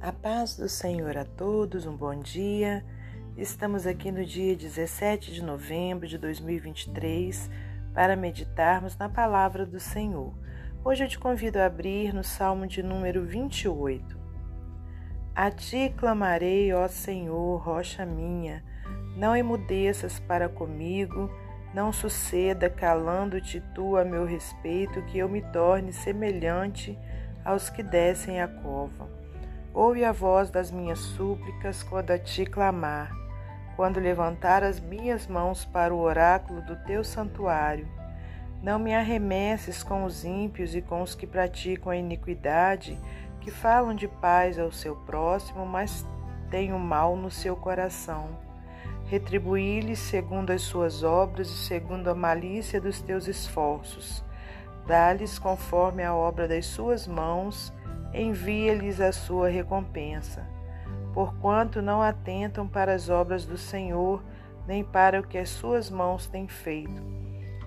A paz do Senhor a todos, um bom dia. Estamos aqui no dia 17 de novembro de 2023 para meditarmos na palavra do Senhor. Hoje eu te convido a abrir no Salmo de número 28. A ti clamarei, ó Senhor, rocha minha, não emudeças para comigo, não suceda calando-te tu a meu respeito, que eu me torne semelhante aos que descem a cova. Ouve a voz das minhas súplicas quando a ti clamar, quando levantar as minhas mãos para o oráculo do teu santuário. Não me arremesses com os ímpios e com os que praticam a iniquidade, que falam de paz ao seu próximo, mas têm o mal no seu coração. Retribuí-lhes segundo as suas obras e segundo a malícia dos teus esforços. Dá-lhes conforme a obra das suas mãos envia-lhes a sua recompensa. Porquanto não atentam para as obras do Senhor, nem para o que as suas mãos têm feito,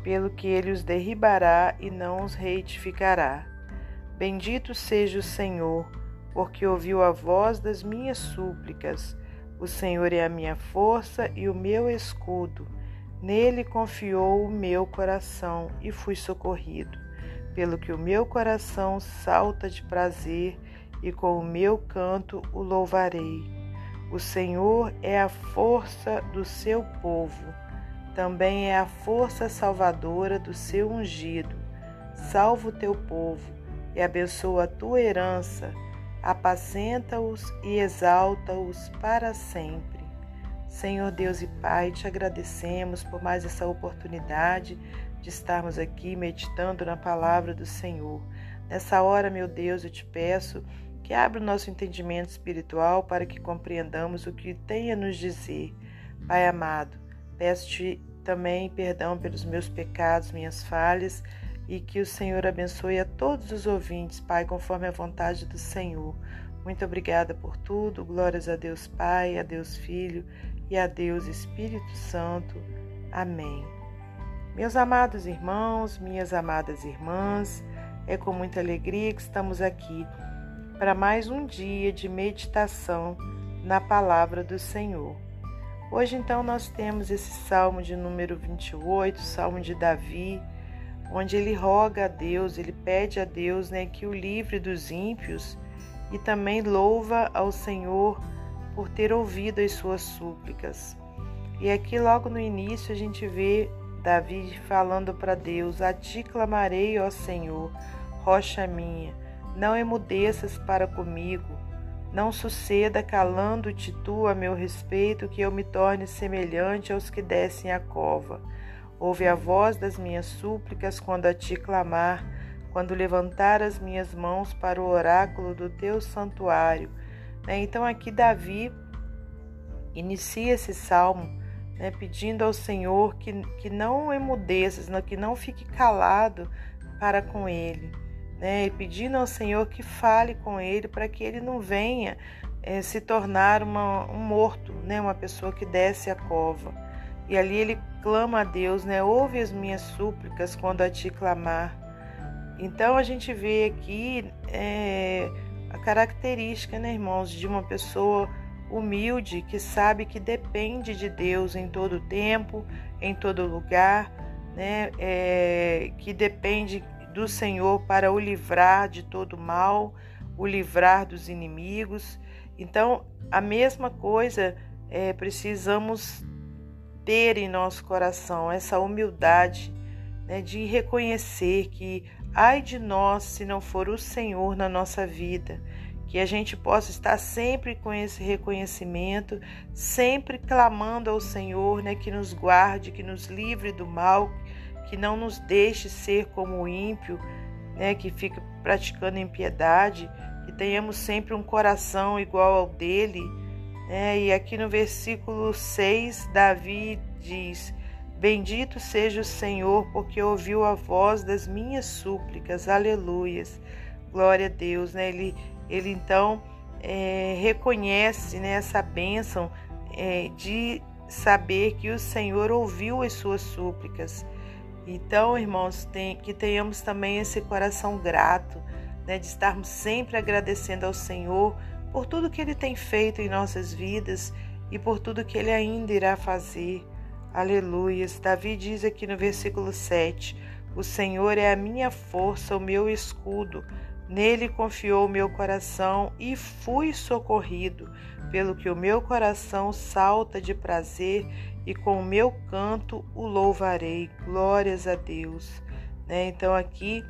pelo que ele os derribará e não os reedificará. Bendito seja o Senhor, porque ouviu a voz das minhas súplicas. O Senhor é a minha força e o meu escudo. Nele confiou o meu coração e fui socorrido pelo que o meu coração salta de prazer e com o meu canto o louvarei. O Senhor é a força do seu povo, também é a força salvadora do seu ungido. Salva o teu povo e abençoa a tua herança, apacenta-os e exalta-os para sempre. Senhor Deus e Pai, te agradecemos por mais essa oportunidade de estarmos aqui meditando na palavra do Senhor. Nessa hora, meu Deus, eu te peço que abra o nosso entendimento espiritual para que compreendamos o que tem a nos dizer. Pai amado, peço-te também perdão pelos meus pecados, minhas falhas, e que o Senhor abençoe a todos os ouvintes, Pai, conforme a vontade do Senhor. Muito obrigada por tudo. Glórias a Deus Pai, a Deus Filho e a Deus Espírito Santo. Amém. Meus amados irmãos, minhas amadas irmãs, é com muita alegria que estamos aqui para mais um dia de meditação na palavra do Senhor. Hoje, então, nós temos esse salmo de número 28, salmo de Davi, onde ele roga a Deus, ele pede a Deus né, que o livre dos ímpios e também louva ao Senhor por ter ouvido as suas súplicas. E aqui, logo no início, a gente vê Davi falando para Deus: A ti clamarei, ó Senhor, rocha minha, não emudeças para comigo. Não suceda calando-te tu a meu respeito, que eu me torne semelhante aos que descem a cova. Ouve a voz das minhas súplicas quando a ti clamar, quando levantar as minhas mãos para o oráculo do teu santuário. Né, então, aqui Davi inicia esse salmo né, pedindo ao Senhor que, que não emudeças, que não fique calado para com ele, né, e pedindo ao Senhor que fale com ele para que ele não venha é, se tornar uma, um morto, né, uma pessoa que desce a cova. E ali ele clama a Deus, né, ouve as minhas súplicas quando a ti clamar. Então a gente vê aqui é, a característica, né, irmãos, de uma pessoa humilde que sabe que depende de Deus em todo tempo, em todo lugar, né? É, que depende do Senhor para o livrar de todo mal, o livrar dos inimigos. Então, a mesma coisa é, precisamos ter em nosso coração essa humildade né, de reconhecer que ai de nós se não for o Senhor na nossa vida que a gente possa estar sempre com esse reconhecimento, sempre clamando ao Senhor, né, que nos guarde, que nos livre do mal, que não nos deixe ser como o ímpio, né, que fica praticando impiedade, que tenhamos sempre um coração igual ao dele. Né? E aqui no versículo 6, Davi diz: Bendito seja o Senhor, porque ouviu a voz das minhas súplicas. Aleluias. Glória a Deus, né? Ele ele então é, reconhece né, essa bênção é, de saber que o Senhor ouviu as suas súplicas. Então, irmãos, tem, que tenhamos também esse coração grato, né, de estarmos sempre agradecendo ao Senhor por tudo que Ele tem feito em nossas vidas e por tudo que Ele ainda irá fazer. Aleluias. Davi diz aqui no versículo 7: O Senhor é a minha força, o meu escudo. Nele confiou o meu coração e fui socorrido, pelo que o meu coração salta de prazer e com o meu canto o louvarei. Glórias a Deus. Né? Então aqui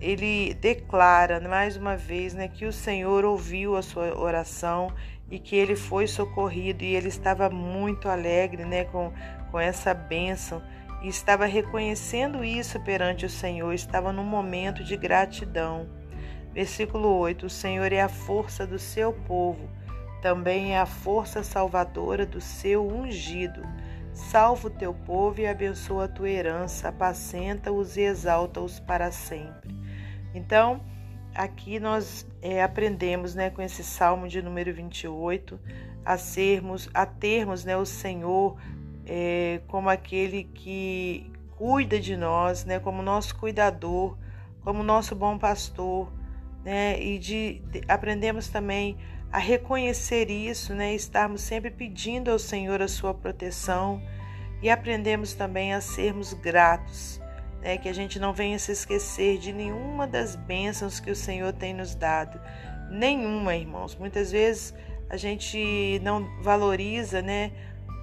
ele declara mais uma vez né, que o Senhor ouviu a sua oração e que ele foi socorrido e ele estava muito alegre né, com, com essa bênção e estava reconhecendo isso perante o Senhor, estava num momento de gratidão. Versículo 8: O Senhor é a força do seu povo, também é a força salvadora do seu ungido. Salva o teu povo e abençoa a tua herança, apacenta-os e exalta-os para sempre. Então, aqui nós é, aprendemos né, com esse salmo de número 28 a sermos, a termos né, o Senhor é, como aquele que cuida de nós, né, como nosso cuidador, como nosso bom pastor, né, e de, de aprendemos também a reconhecer isso, né? Estarmos sempre pedindo ao Senhor a sua proteção e aprendemos também a sermos gratos, né? Que a gente não venha se esquecer de nenhuma das bênçãos que o Senhor tem nos dado, nenhuma, irmãos. Muitas vezes a gente não valoriza, né?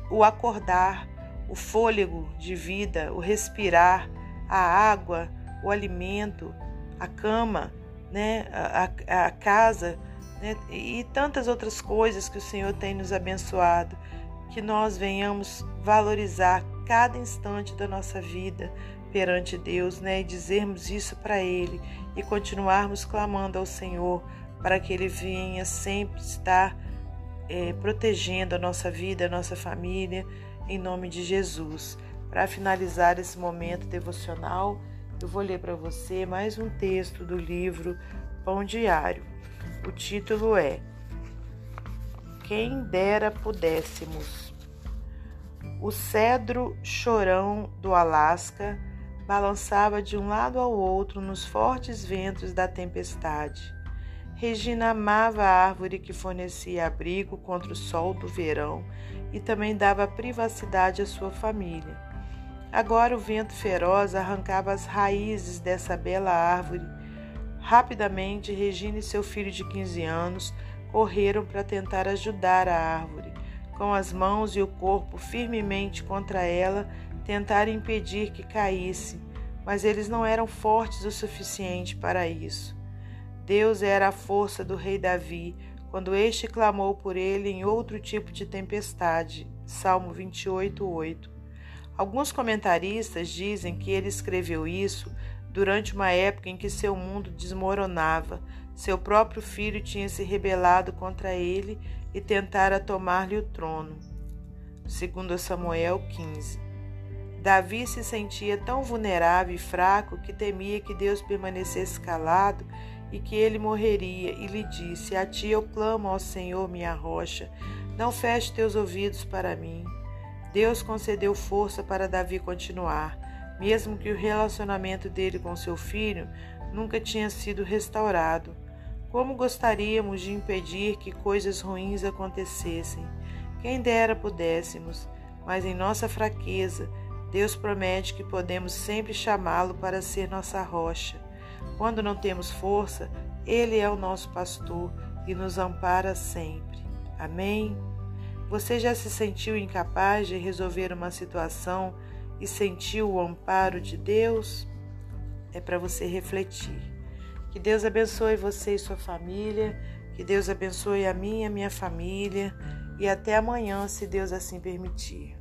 O acordar, o fôlego de vida, o respirar, a água, o alimento, a cama, né? a, a, a casa né? e tantas outras coisas que o Senhor tem nos abençoado, que nós venhamos valorizar cada instante da nossa vida perante Deus, né? E dizermos isso para Ele e continuarmos clamando ao Senhor para que Ele venha sempre estar é, protegendo a nossa vida, a nossa família, em nome de Jesus. Para finalizar esse momento devocional, eu vou ler para você mais um texto do livro Pão Diário. O título é Quem dera pudéssemos. O cedro chorão do Alasca balançava de um lado ao outro nos fortes ventos da tempestade. Regina amava a árvore que fornecia abrigo contra o sol do verão e também dava privacidade à sua família. Agora o vento feroz arrancava as raízes dessa bela árvore Rapidamente, Regina e seu filho de 15 anos correram para tentar ajudar a árvore. Com as mãos e o corpo firmemente contra ela, tentaram impedir que caísse, mas eles não eram fortes o suficiente para isso. Deus era a força do rei Davi quando este clamou por ele em outro tipo de tempestade. Salmo 28, 8. Alguns comentaristas dizem que ele escreveu isso durante uma época em que seu mundo desmoronava. Seu próprio filho tinha se rebelado contra ele e tentara tomar-lhe o trono. Segundo Samuel 15. Davi se sentia tão vulnerável e fraco que temia que Deus permanecesse calado e que ele morreria, e lhe disse: A ti eu clamo ao Senhor, minha rocha, não feche teus ouvidos para mim. Deus concedeu força para Davi continuar mesmo que o relacionamento dele com seu filho nunca tinha sido restaurado. Como gostaríamos de impedir que coisas ruins acontecessem? Quem dera pudéssemos, mas em nossa fraqueza, Deus promete que podemos sempre chamá-lo para ser nossa rocha. Quando não temos força, Ele é o nosso pastor e nos ampara sempre. Amém? Você já se sentiu incapaz de resolver uma situação e sentiu o amparo de Deus, é para você refletir. Que Deus abençoe você e sua família, que Deus abençoe a minha e a minha família, e até amanhã, se Deus assim permitir.